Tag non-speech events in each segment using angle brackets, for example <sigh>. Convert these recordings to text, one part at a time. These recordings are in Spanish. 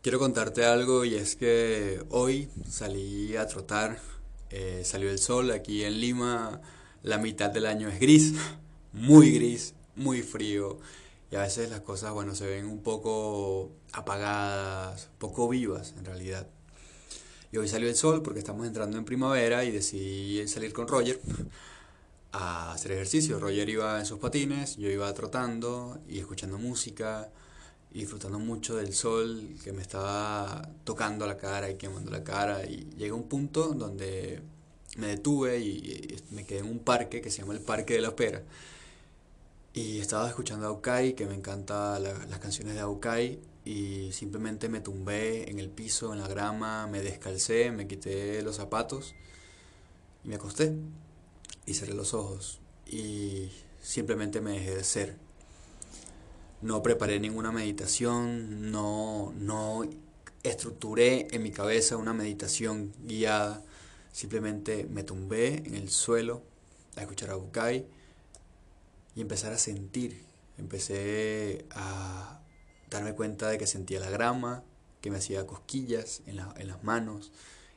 Quiero contarte algo y es que hoy salí a trotar, eh, salió el sol aquí en Lima, la mitad del año es gris, muy gris, muy frío y a veces las cosas, bueno, se ven un poco apagadas, poco vivas en realidad. Y hoy salió el sol porque estamos entrando en primavera y decidí salir con Roger a hacer ejercicio. Roger iba en sus patines, yo iba trotando y escuchando música disfrutando mucho del sol que me estaba tocando la cara y quemando la cara. Y llegué a un punto donde me detuve y me quedé en un parque que se llama el Parque de la Espera. Y estaba escuchando a Aukai, que me encanta las canciones de Aukai, y simplemente me tumbé en el piso, en la grama, me descalcé, me quité los zapatos y me acosté y cerré los ojos y simplemente me dejé de ser. No preparé ninguna meditación, no, no estructuré en mi cabeza una meditación guiada, simplemente me tumbé en el suelo a escuchar a Bukai y empezar a sentir. Empecé a darme cuenta de que sentía la grama, que me hacía cosquillas en, en las manos,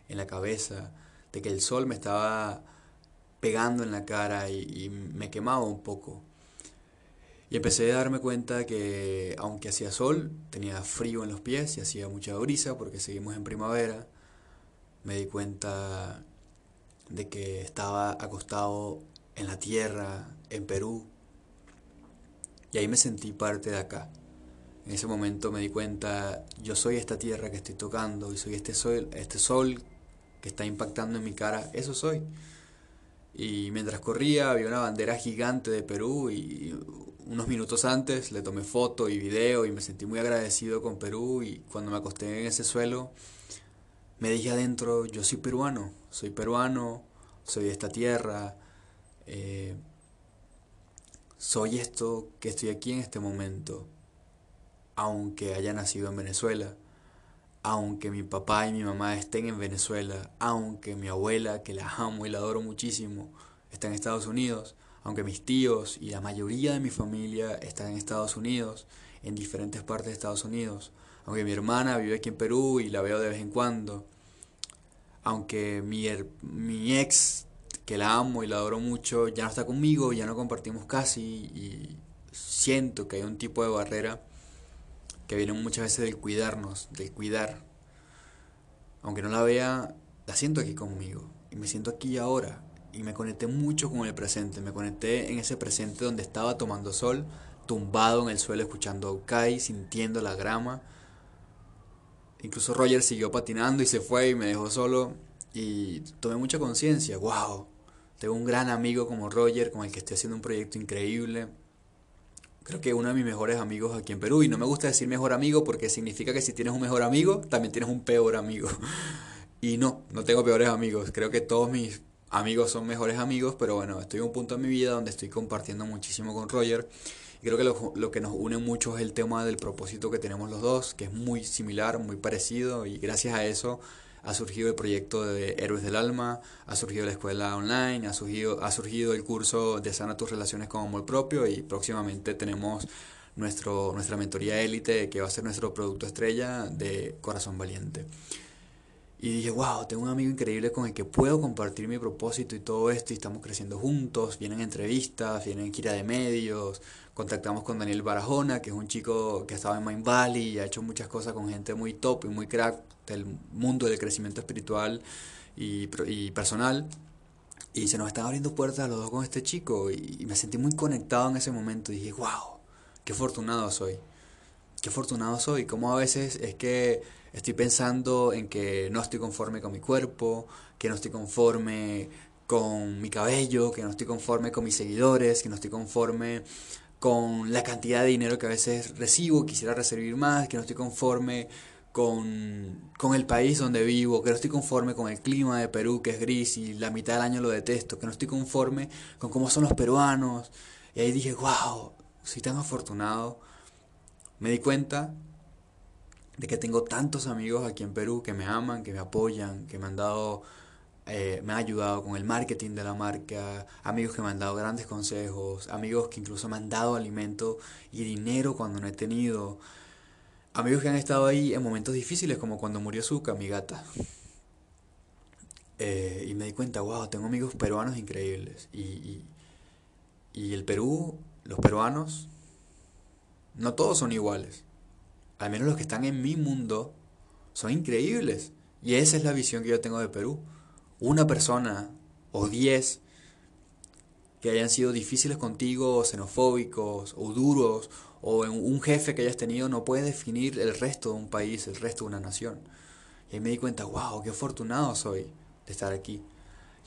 en la cabeza, de que el sol me estaba pegando en la cara y, me quemaba un poco. Y empecé a darme cuenta que aunque hacía sol, tenía frío en los pies y hacía mucha brisa porque seguimos en primavera. Me di cuenta de que estaba acostado en la tierra, en Perú. Y ahí me sentí parte de acá. En ese momento me di cuenta, yo soy esta tierra que estoy tocando y soy este sol, este sol que está impactando en mi cara, eso soy. Y mientras corría había una bandera gigante de Perú y unos minutos antes le tomé foto y video y me sentí muy agradecido con Perú y cuando me acosté en ese suelo me dije adentro, yo soy peruano, soy peruano, soy de esta tierra, eh, soy esto que estoy aquí en este momento aunque haya nacido en Venezuela, aunque mi papá y mi mamá estén en Venezuela, aunque mi abuela, que la amo y la adoro muchísimo, está en Estados Unidos, aunque mis tíos y la mayoría de mi familia están en Estados Unidos, en diferentes partes de Estados Unidos, aunque mi hermana vive aquí en Perú y la veo de vez en cuando, aunque mi, mi ex, que la amo y la adoro mucho, ya no está conmigo, ya no compartimos casi y siento que hay un tipo de barrera que viene muchas veces del cuidarnos, del cuidar. Aunque no la vea, la siento aquí conmigo. Y me siento aquí ahora. Y me conecté mucho con el presente. Me conecté en ese presente donde estaba tomando sol, tumbado en el suelo escuchando Kai, sintiendo la grama. Incluso Roger siguió patinando y se fue y me dejó solo. Y tomé mucha conciencia. ¡Wow! Tengo un gran amigo como Roger con el que estoy haciendo un proyecto increíble creo que uno de mis mejores amigos aquí en Perú. Y no me gusta decir mejor amigo porque significa que si tienes un mejor amigo, también tienes un peor amigo. <laughs> Y no, no tengo peores amigos. Creo que todos mis amigos son mejores amigos, pero bueno, estoy en un punto en mi vida donde estoy compartiendo muchísimo con Roger. Y creo que lo, lo, que nos une mucho es el tema del propósito que tenemos los dos, que es muy similar, muy parecido. Y gracias a eso ha surgido el proyecto de Héroes del Alma, ha surgido la escuela online, ha surgido, ha surgido el curso de Sana tus relaciones con amor propio y próximamente tenemos nuestro, nuestra mentoría élite que va a ser nuestro producto estrella de Corazón Valiente. Y dije, wow, tengo un amigo increíble con el que puedo compartir mi propósito y todo esto y estamos creciendo juntos, vienen entrevistas, vienen gira de medios, contactamos con Daniel Barajona, que es un chico que estaba en Mind Valley y ha hecho muchas cosas con gente muy top y muy crack del mundo del crecimiento espiritual y, y personal. Y se nos están abriendo puertas los dos con este chico y, me sentí muy conectado en ese momento y dije, wow, qué afortunado soy, qué afortunado soy, como a veces es que estoy pensando en que no estoy conforme con mi cuerpo, que no estoy conforme con mi cabello, que no estoy conforme con mis seguidores, que no estoy conforme con la cantidad de dinero que a veces recibo, quisiera recibir más, que no estoy conforme con, con, el país donde vivo, que no estoy conforme con el clima de Perú, que es gris y la mitad del año lo detesto, que no estoy conforme con cómo son los peruanos. Y ahí dije, wow, soy tan afortunado. Me di cuenta de que tengo tantos amigos aquí en Perú que me aman, que me apoyan, que me han dado, eh, me han ayudado con el marketing de la marca, amigos que me han dado grandes consejos, amigos que incluso me han dado alimento y dinero cuando no he tenido. amigos que han estado ahí en momentos difíciles, como cuando murió Zuka, mi gata. Eh, y me di cuenta, wow, tengo amigos peruanos increíbles. Y, y, el Perú, los peruanos, no todos son iguales. Al menos los que están en mi mundo son increíbles. Y esa es la visión que yo tengo de Perú. Una persona o diez que hayan sido difíciles contigo, xenofóbicos, o duros, o un jefe que hayas tenido, no puede definir el resto de un país, el resto de una nación. Y ahí me di cuenta, wow, qué afortunado soy de estar aquí.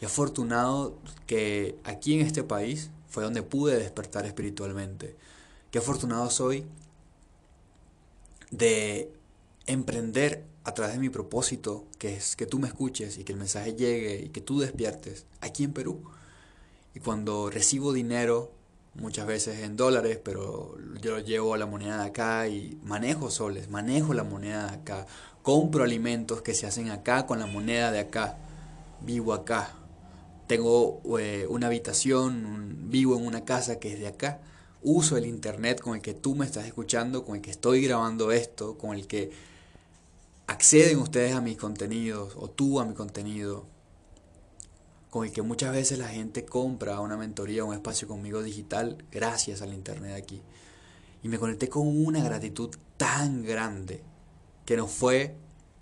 Y afortunado que aquí en este país fue donde pude despertar espiritualmente. Qué afortunado soy de emprender a través de mi propósito, que es que tú me escuches y que el mensaje llegue y que tú despiertes aquí en Perú. Y cuando recibo dinero, muchas veces en dólares, pero yo lo llevo a la moneda de acá y manejo soles, manejo la moneda de acá, compro alimentos que se hacen acá con la moneda de acá vivo acá. Tengo eh, una habitación, vivo en una casa que es de acá. Uso el internet con el que tú me estás escuchando, con el que estoy grabando esto, con el que acceden ustedes a mis contenidos o tú a mi contenido, con el que muchas veces la gente compra una mentoría, un espacio conmigo digital gracias al internet aquí. Y me conecté con una gratitud tan grande que no fue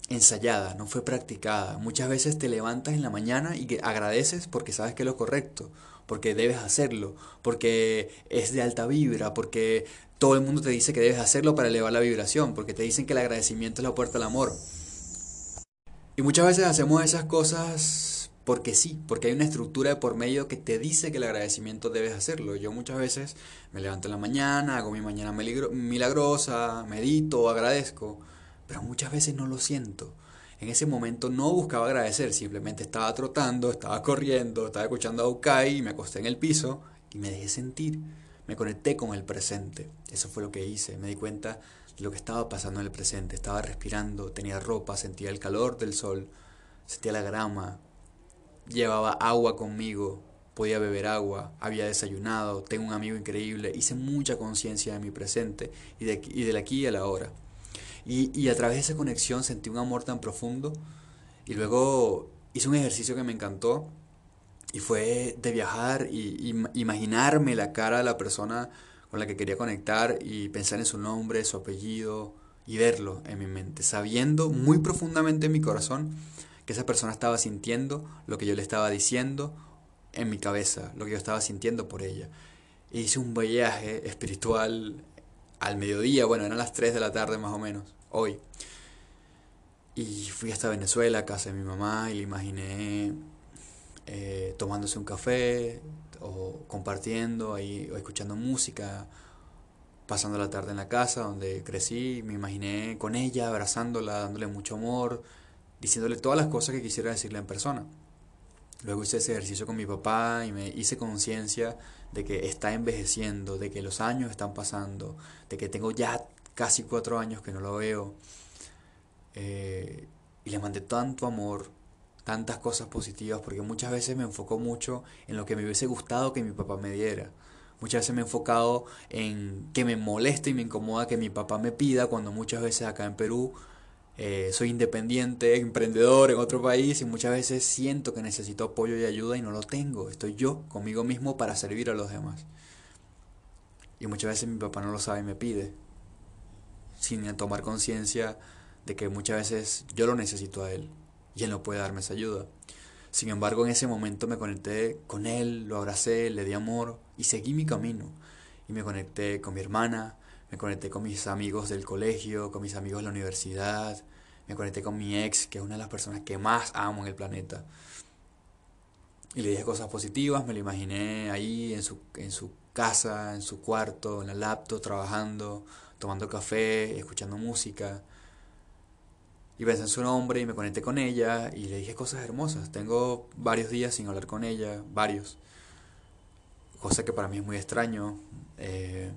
ensayada, no fue practicada. Muchas veces te levantas en la mañana y agradeces porque sabes que es lo correcto, porque debes hacerlo, porque es de alta vibra, porque todo el mundo te dice que debes hacerlo para elevar la vibración, porque te dicen que el agradecimiento es la puerta al amor. Y muchas veces hacemos esas cosas porque sí, porque hay una estructura de por medio que te dice que el agradecimiento debes hacerlo. Yo muchas veces me levanto en la mañana, hago mi mañana milagrosa, medito, agradezco pero muchas veces no lo siento. En ese momento no buscaba agradecer, simplemente estaba trotando, estaba corriendo, estaba escuchando a Ukai me acosté en el piso y me dejé sentir. Me conecté con el presente. Eso fue lo que hice. Me di cuenta de lo que estaba pasando en el presente. Estaba respirando, tenía ropa, sentía el calor del sol, sentía la grama, llevaba agua conmigo, podía beber agua, había desayunado, tengo un amigo increíble, hice mucha conciencia de mi presente y de, y del aquí y el ahora. Y, y a través de esa conexión sentí un amor tan profundo. Y luego hice un ejercicio que me encantó. Y fue de viajar y, imaginarme la cara de la persona con la que quería conectar y pensar en su nombre, su apellido y verlo en mi mente, sabiendo muy profundamente en mi corazón que esa persona estaba sintiendo lo que yo le estaba diciendo en mi cabeza, lo que yo estaba sintiendo por ella. E hice un viaje espiritual al mediodía, bueno, eran las 3 de la tarde más o menos, hoy. Y fui hasta Venezuela, casa de mi mamá, y le imaginé eh, tomándose un café, o compartiendo, ahí, o escuchando música, pasando la tarde en la casa donde crecí, me imaginé con ella, abrazándola, dándole mucho amor, diciéndole todas las cosas que quisiera decirle en persona. Luego hice ese ejercicio con mi papá y me hice conciencia de que está envejeciendo, de que los años están pasando, de que tengo ya casi cuatro años que no lo veo. Eh, y le mandé tanto amor, tantas cosas positivas, porque muchas veces me enfoco mucho en lo que me hubiese gustado que mi papá me diera. Muchas veces me he enfocado en que me molesta y me incomoda que mi papá me pida, cuando muchas veces acá en Perú eh, soy independiente, emprendedor en otro país y muchas veces siento que necesito apoyo y ayuda y no lo tengo. Estoy yo conmigo mismo para servir a los demás. Y muchas veces mi papá no lo sabe y me pide, sin tomar conciencia de que muchas veces yo lo necesito a él y él no puede darme esa ayuda. Sin embargo, en ese momento me conecté con él, lo abracé, le di amor y seguí mi camino. Y me conecté con mi hermana, me conecté con mis amigos del colegio, con mis amigos de la universidad, me conecté con mi ex, que es una de las personas que más amo en el planeta. Y le dije cosas positivas, me lo imaginé ahí en su, en su casa, en su cuarto, en la laptop, trabajando, tomando café, escuchando música. Y pensé en su nombre y me conecté con ella y le dije cosas hermosas. Tengo varios días sin hablar con ella, varios. Cosa que para mí es muy extraño. Eh,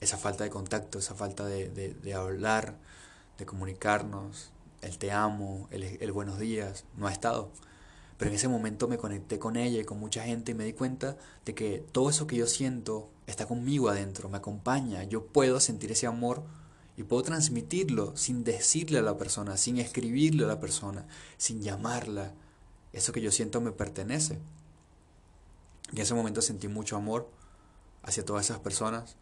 esa falta de contacto, esa falta de, de, hablar, de comunicarnos, el te amo, el, el, buenos días, no ha estado. Pero en ese momento me conecté con ella y con mucha gente y me di cuenta de que todo eso que yo siento está conmigo adentro, me acompaña, yo puedo sentir ese amor Y puedo transmitirlo sin decirle a la persona, sin escribirle a la persona, sin llamarla. Eso que yo siento me pertenece. Y en ese momento sentí mucho amor hacia todas esas personas.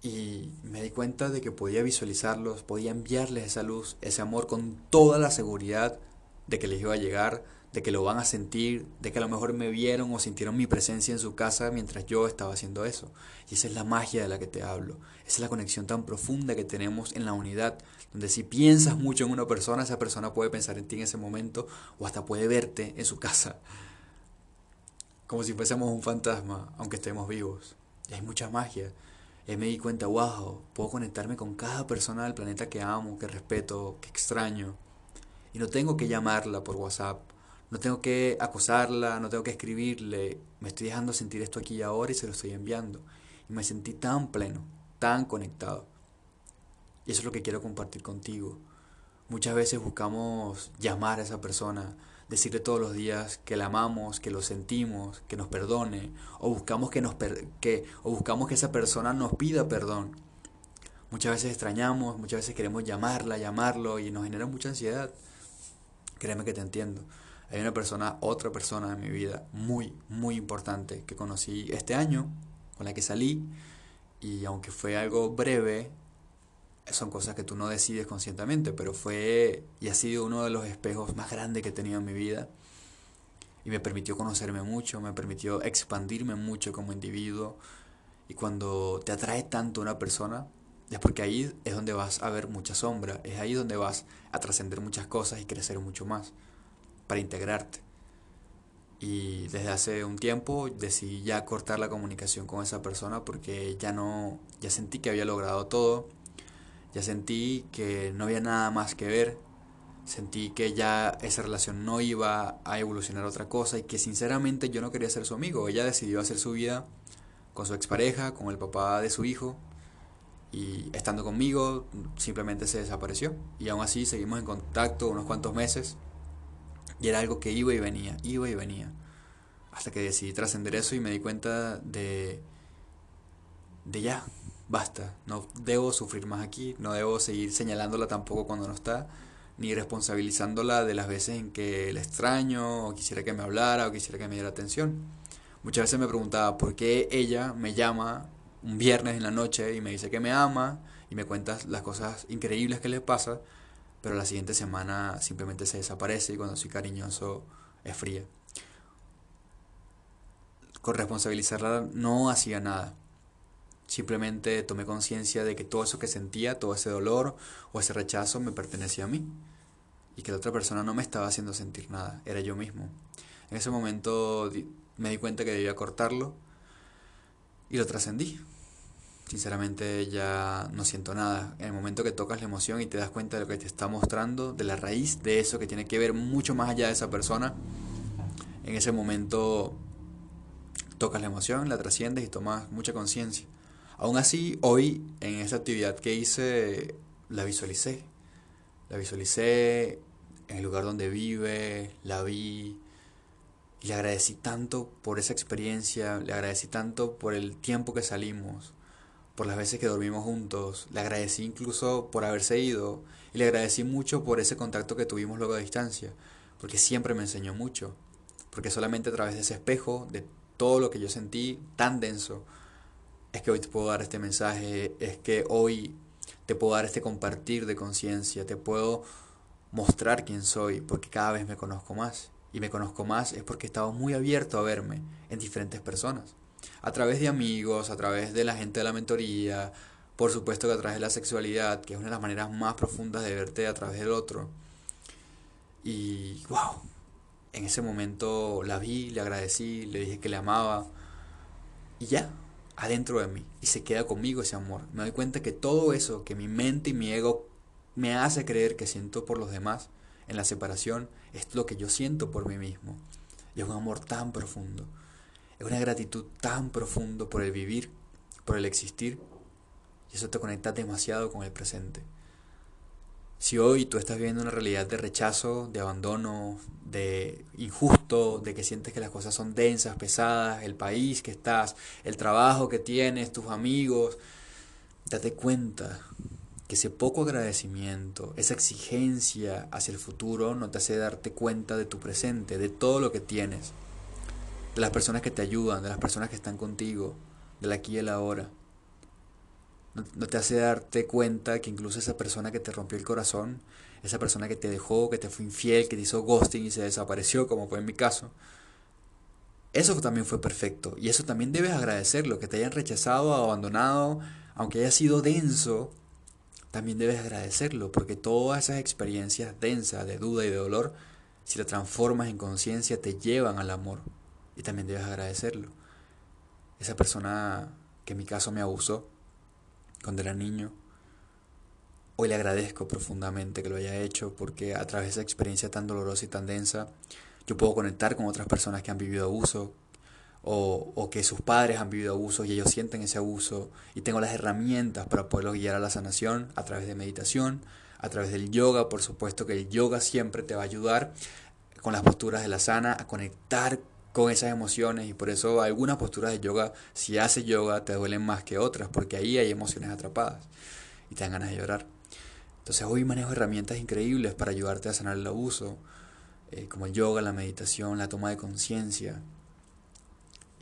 Y me di cuenta de que podía visualizarlos, podía enviarles esa luz, ese amor con toda la seguridad de que les iba a llegar, de que lo van a sentir, de que a lo mejor me vieron o sintieron mi presencia en su casa mientras yo estaba haciendo eso. Y esa es la magia de la que te hablo. Esa es la conexión tan profunda que tenemos en la unidad, donde si piensas mucho en una persona, esa persona puede pensar en ti en ese momento o hasta puede verte en su casa. Como si fuésemos un fantasma, aunque estemos vivos. Y hay mucha magia. Y me di cuenta, wow, puedo conectarme con cada persona del planeta que amo, que respeto, que extraño. Y no tengo que llamarla por WhatsApp, no tengo que acosarla, no tengo que escribirle. Me estoy dejando sentir esto aquí y ahora y se lo estoy enviando. Y me sentí tan pleno, tan conectado. Y eso es lo que quiero compartir contigo. Muchas veces buscamos llamar a esa persona, decirle todos los días que la amamos, que lo sentimos, que nos perdone, o buscamos que, nos que, o buscamos que esa persona nos pida perdón. Muchas veces extrañamos, muchas veces queremos llamarla, llamarlo y nos genera mucha ansiedad. Créeme que te entiendo. Hay una persona, otra persona en mi vida muy, muy importante que conocí este año, con la que salí, y aunque fue algo breve, son cosas que tú no decides conscientemente, pero fue y ha sido uno de los espejos más grandes que he tenido en mi vida. Y me permitió conocerme mucho, me permitió expandirme mucho como individuo. Y cuando te atrae tanto una persona, es porque ahí es donde vas a ver mucha sombra, es ahí donde vas a trascender muchas cosas y crecer mucho más para integrarte. Y desde hace un tiempo decidí ya cortar la comunicación con esa persona porque ya no, ya sentí que había logrado todo, ya sentí que no había nada más que ver, sentí que ya esa relación no iba a evolucionar a otra cosa y que sinceramente yo no quería ser su amigo. Ella decidió hacer su vida con su expareja, con el papá de su hijo y estando conmigo simplemente se desapareció. Y aún así seguimos en contacto unos cuantos meses y era algo que iba y venía, iba y venía. Hasta que decidí trascender eso y me di cuenta de, de ya, basta. No debo sufrir más aquí, no debo seguir señalándola tampoco cuando no está, ni responsabilizándola de las veces en que la extraño, o quisiera que me hablara, o quisiera que me diera atención. Muchas veces me preguntaba por qué ella me llama un viernes en la noche y me dice que me ama y me cuenta las cosas increíbles que le pasa, pero la siguiente semana simplemente se desaparece y cuando soy cariñoso es fría. Con responsabilizarla no hacía nada. Simplemente tomé conciencia de que todo eso que sentía, todo ese dolor o ese rechazo me pertenecía a mí y que la otra persona no me estaba haciendo sentir nada, era yo mismo. En ese momento me di cuenta que debía cortarlo y lo trascendí sinceramente ya no siento nada. En el momento que tocas la emoción y te das cuenta de lo que te está mostrando, de la raíz de eso que tiene que ver mucho más allá de esa persona, en ese momento tocas la emoción, la trasciendes y tomas mucha conciencia. Aún así, hoy en esa actividad que hice, la visualicé. La visualicé en el lugar donde vive, la vi, y le agradecí tanto por esa experiencia, le agradecí tanto por el tiempo que salimos, por las veces que dormimos juntos, le agradecí incluso por haberse ido y le agradecí mucho por ese contacto que tuvimos luego a distancia, porque siempre me enseñó mucho, porque solamente a través de ese espejo, de todo lo que yo sentí tan denso, es que hoy te puedo dar este mensaje, es que hoy te puedo dar este compartir de conciencia, te puedo mostrar quién soy, porque cada vez me conozco más. Y me conozco más es porque he estado muy abierto a verme en diferentes personas a través de amigos, a través de la gente de la mentoría, por supuesto que a través de la sexualidad, que es una de las maneras más profundas de verte a través del otro. Y wow, en ese momento la vi, le agradecí, le dije que le amaba y ya, adentro de mí, y se queda conmigo ese amor. Me doy cuenta que todo eso que mi mente y mi ego me hace creer que siento por los demás en la separación es lo que yo siento por mí mismo. Y es un amor tan profundo. Es una gratitud tan profundo por el vivir, por el existir, y eso te conecta demasiado con el presente. Si hoy tú estás viviendo una realidad de rechazo, de abandono, de injusto, de que sientes que las cosas son densas, pesadas, el país que estás, el trabajo que tienes, tus amigos, date cuenta que ese poco agradecimiento, esa exigencia hacia el futuro no te hace darte cuenta de tu presente, de todo lo que tienes, de las personas que te ayudan, de las personas que están contigo, del aquí y el ahora. No, te hace darte cuenta que incluso esa persona que te rompió el corazón, esa persona que te dejó, que te fue infiel, que te hizo ghosting y se desapareció, como fue en mi caso, eso también fue perfecto. Y eso también debes agradecerlo, que te hayan rechazado abandonado, aunque haya sido denso, también debes agradecerlo, porque todas esas experiencias densas de duda y de dolor, si las transformas en conciencia, te llevan al amor. Y también debes agradecerlo. Esa persona que en mi caso me abusó cuando era niño, hoy le agradezco profundamente que lo haya hecho, porque a través de esa experiencia tan dolorosa y tan densa, yo puedo conectar con otras personas que han vivido abuso, o, que sus padres han vivido abuso y ellos sienten ese abuso y tengo las herramientas para poderlos guiar a la sanación a través de meditación, a través del yoga, por supuesto que el yoga siempre te va a ayudar con las posturas de la sana a conectar con esas emociones y por eso algunas posturas de yoga, si haces yoga, te duelen más que otras porque ahí hay emociones atrapadas y te dan ganas de llorar. Entonces hoy manejo herramientas increíbles para ayudarte a sanar el abuso, eh, como el yoga, la meditación, la toma de conciencia,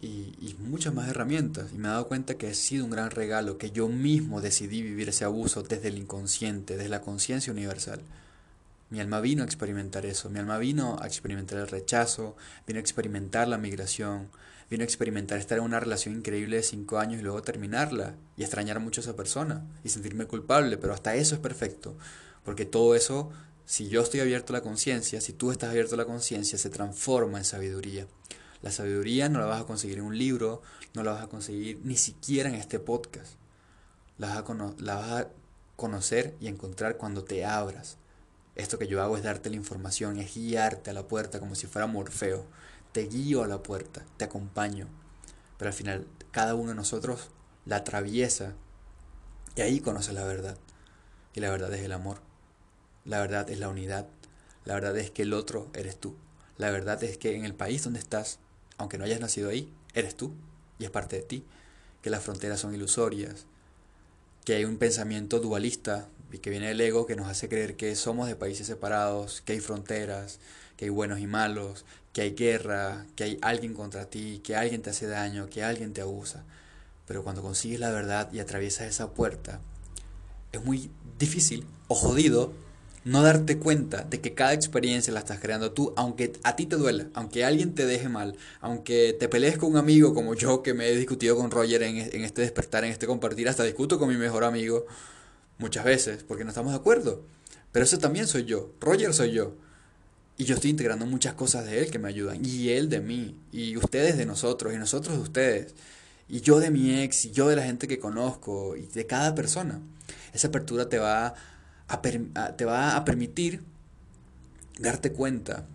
y, muchas más herramientas. Y me he dado cuenta que ha sido un gran regalo, que yo mismo decidí vivir ese abuso desde el inconsciente, desde la conciencia universal. Mi alma vino a experimentar eso, mi alma vino a experimentar el rechazo, vino a experimentar la migración, vino a experimentar estar en una relación increíble de cinco años y luego terminarla y extrañar mucho a esa persona y sentirme culpable, pero hasta eso es perfecto, porque todo eso, si yo estoy abierto a la conciencia, si tú estás abierto a la conciencia, se transforma en sabiduría. La sabiduría no la vas a conseguir en un libro, no la vas a conseguir ni siquiera en este podcast. La vas a, la vas a conocer y encontrar cuando te abras. Esto que yo hago es darte la información, es guiarte a la puerta como si fuera Morfeo. Te guío a la puerta, te acompaño. Pero al final cada uno de nosotros la atraviesa y ahí conoce la verdad. Y la verdad es el amor. La verdad es la unidad. La verdad es que el otro eres tú. La verdad es que en el país donde estás aunque no hayas nacido ahí, eres tú y es parte de ti, que las fronteras son ilusorias, que hay un pensamiento dualista y que viene del ego que nos hace creer que somos de países separados, que hay fronteras, que hay buenos y malos, que hay guerra, que hay alguien contra ti, que alguien te hace daño, que alguien te abusa. Pero cuando consigues la verdad y atraviesas esa puerta, es muy difícil o jodido no darte cuenta de que cada experiencia la estás creando tú, aunque a ti te duela, aunque alguien te deje mal, aunque te pelees con un amigo como yo que me he discutido con Roger en, en este despertar, en este compartir, hasta discuto con mi mejor amigo muchas veces porque no estamos de acuerdo. Pero eso también soy yo, Roger soy yo. Y yo estoy integrando muchas cosas de él que me ayudan, y él de mí, y ustedes de nosotros, y nosotros de ustedes, y yo de mi ex, y yo de la gente que conozco, y de cada persona. Esa apertura te va a te va a permitir darte cuenta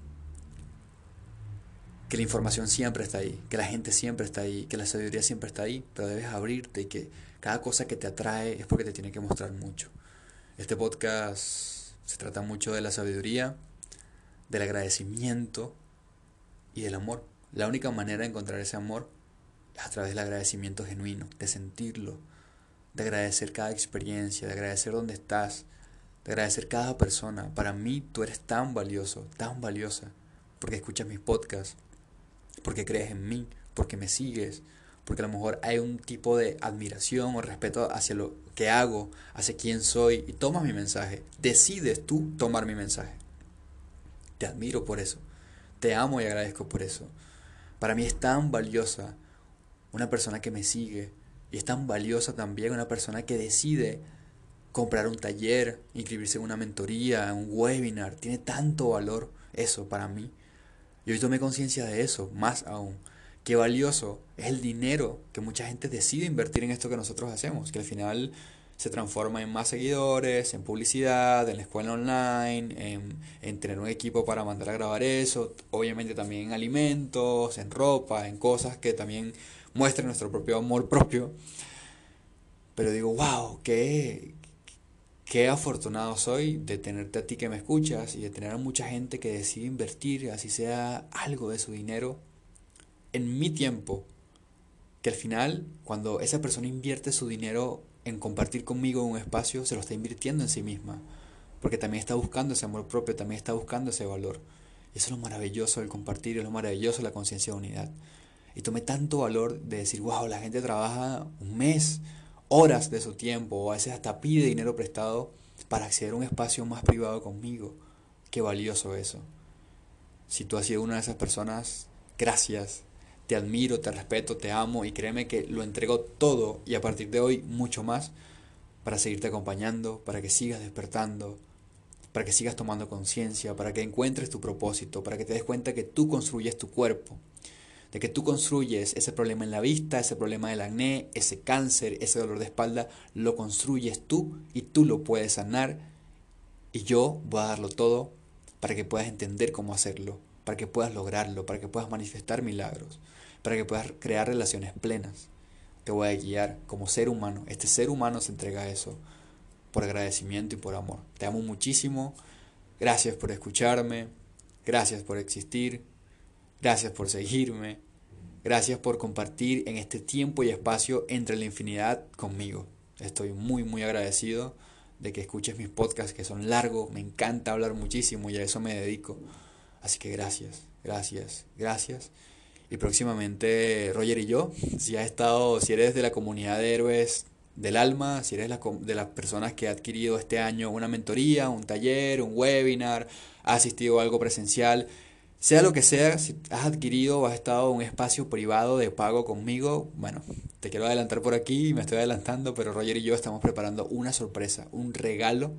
que la información siempre está ahí, que la gente siempre está ahí, que la sabiduría siempre está ahí, pero debes abrirte y que cada cosa que te atrae es porque te tiene que mostrar mucho. Este podcast se trata mucho de la sabiduría, del agradecimiento y del amor. La única manera de encontrar ese amor es a través del agradecimiento genuino, de sentirlo, de agradecer cada experiencia, de agradecer dónde estás, de agradecer cada persona. Para mí tú eres tan valioso, tan valiosa, porque escuchas mis podcasts, porque crees en mí, porque me sigues, porque a lo mejor hay un tipo de admiración o respeto hacia lo que hago, hacia quién soy, y tomas mi mensaje. Decides tú tomar mi mensaje. Te admiro por eso. Te amo y agradezco por eso. Para mí es tan valiosa una persona que me sigue y es tan valiosa también una persona que decide comprar un taller, inscribirse en una mentoría, en un webinar, tiene tanto valor eso para mí. Y hoy tomé conciencia de eso, más aún. Qué valioso es el dinero que mucha gente decide invertir en esto que nosotros hacemos, que al final se transforma en más seguidores, en publicidad, en la escuela online, en, en tener un equipo para mandar a grabar eso, obviamente también en alimentos, en ropa, en cosas que también muestren nuestro propio amor propio. Pero digo, wow, qué, Qué afortunado soy de tenerte a ti que me escuchas y de tener a mucha gente que decide invertir, así sea algo de su dinero, en mi tiempo. Que al final, cuando esa persona invierte su dinero en compartir conmigo un espacio, se lo está invirtiendo en sí misma. Porque también está buscando ese amor propio, también está buscando ese valor. Y eso es lo maravilloso del compartir, es lo maravilloso de la conciencia de unidad. Y tomé tanto valor de decir, wow, la gente trabaja un mes, horas de su tiempo, o a veces hasta pide dinero prestado para acceder a un espacio más privado conmigo. Qué valioso eso. Si tú has sido una de esas personas, gracias. Te admiro, te respeto, te amo y créeme que lo entrego todo y a partir de hoy mucho más para seguirte acompañando, para que sigas despertando, para que sigas tomando conciencia, para que encuentres tu propósito, para que te des cuenta que tú construyes tu cuerpo, de que tú construyes ese problema en la vista, ese problema del acné, ese cáncer, ese dolor de espalda, lo construyes tú y tú lo puedes sanar y yo voy a darlo todo para que puedas entender cómo hacerlo, para que puedas lograrlo, para que puedas manifestar milagros, para que puedas crear relaciones plenas. Te voy a guiar como ser humano. Este ser humano se entrega a eso por agradecimiento y por amor. Te amo muchísimo. Gracias por escucharme. Gracias por existir. Gracias por seguirme. Gracias por compartir en este tiempo y espacio entre la infinidad conmigo. Estoy muy, muy agradecido de que escuches mis podcasts que son largos. Me encanta hablar muchísimo y a eso me dedico. Así que gracias, gracias, gracias. Y próximamente Roger y yo, si has estado, si eres de la comunidad de héroes del alma, si eres de las personas que ha adquirido este año una mentoría, un taller, un webinar, ha asistido a algo presencial, sea lo que sea, si has adquirido o has estado en un espacio privado de pago conmigo, bueno, te quiero adelantar por aquí, me estoy adelantando, pero Roger y yo estamos preparando una sorpresa, un regalo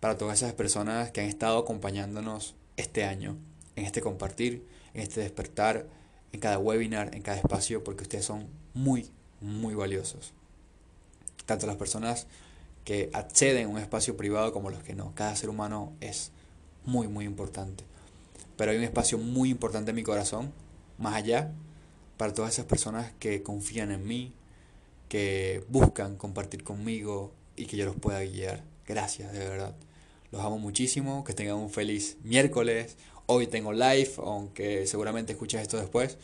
para todas esas personas que han estado acompañándonos este año, en este compartir, en este despertar, en cada webinar, en cada espacio, porque ustedes son muy, muy valiosos tanto las personas que acceden a un espacio privado como los que no. Cada ser humano es muy, muy importante. Pero hay un espacio muy importante en mi corazón, más allá, para todas esas personas que confían en mí, que buscan compartir conmigo y que yo los pueda guiar. Gracias, de verdad. Los amo muchísimo, que tengan un feliz miércoles. Hoy tengo live, aunque seguramente escuches esto después.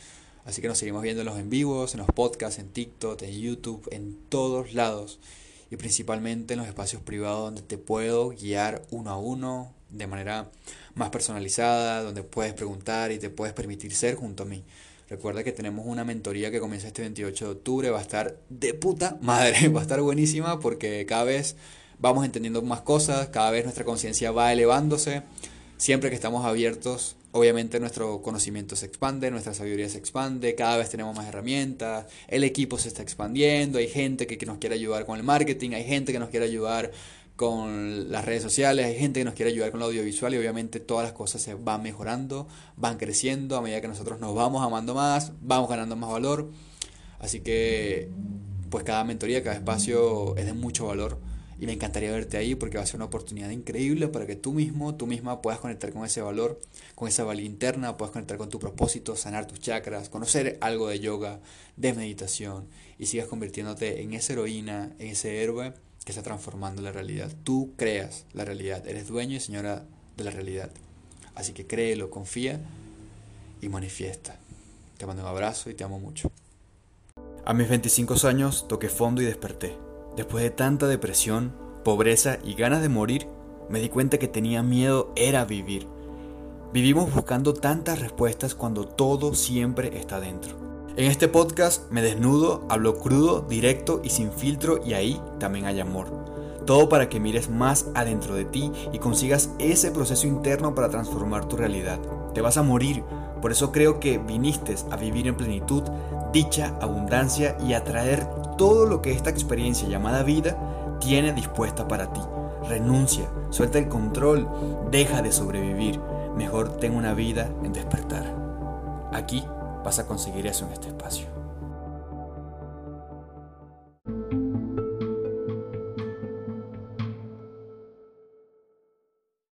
Así que nos seguimos viendo en los en vivos, en los podcasts, en TikTok, en YouTube, en todos lados. Y principalmente en los espacios privados donde te puedo guiar uno a uno de manera más personalizada, donde puedes preguntar y te puedes permitir ser junto a mí. Recuerda que tenemos una mentoría que comienza este 28 de octubre, va a estar de puta madre, <laughs> va a estar buenísima porque cada vez vamos entendiendo más cosas, cada vez nuestra conciencia va elevándose, siempre que estamos abiertos Obviamente nuestro conocimiento se expande, nuestra sabiduría se expande, cada vez tenemos más herramientas, el equipo se está expandiendo, hay gente que, nos quiere ayudar con el marketing, hay gente que nos quiere ayudar con las redes sociales, hay gente que nos quiere ayudar con lo audiovisual y obviamente todas las cosas se van mejorando, van creciendo a medida que nosotros nos vamos amando más, vamos ganando más valor. Así que pues cada mentoría, cada espacio es de mucho valor y me encantaría verte ahí porque va a ser una oportunidad increíble para que tú mismo, tú misma puedas conectar con ese valor, con esa valía interna, puedas conectar con tu propósito, sanar tus chakras, conocer algo de yoga, de meditación y sigas convirtiéndote en esa heroína, en ese héroe que está transformando la realidad. Tú creas la realidad, eres dueño y señora de la realidad. Así que créelo, confía y manifiesta. Te mando un abrazo y te amo mucho. A mis 25 años toqué fondo y desperté. Después de tanta depresión, pobreza y ganas de morir, me di cuenta que tenía miedo era vivir. Vivimos buscando tantas respuestas cuando todo siempre está dentro. En este podcast me desnudo, hablo crudo, directo y sin filtro y ahí también hay amor. Todo para que mires más adentro de ti y consigas ese proceso interno para transformar tu realidad. Te vas a morir, por eso creo que viniste a vivir en plenitud, dicha, abundancia y atraer todo lo que esta experiencia llamada vida tiene dispuesta para ti. Renuncia, suelta el control, deja de sobrevivir. Mejor ten una vida en despertar. Aquí vas a conseguir eso en este espacio.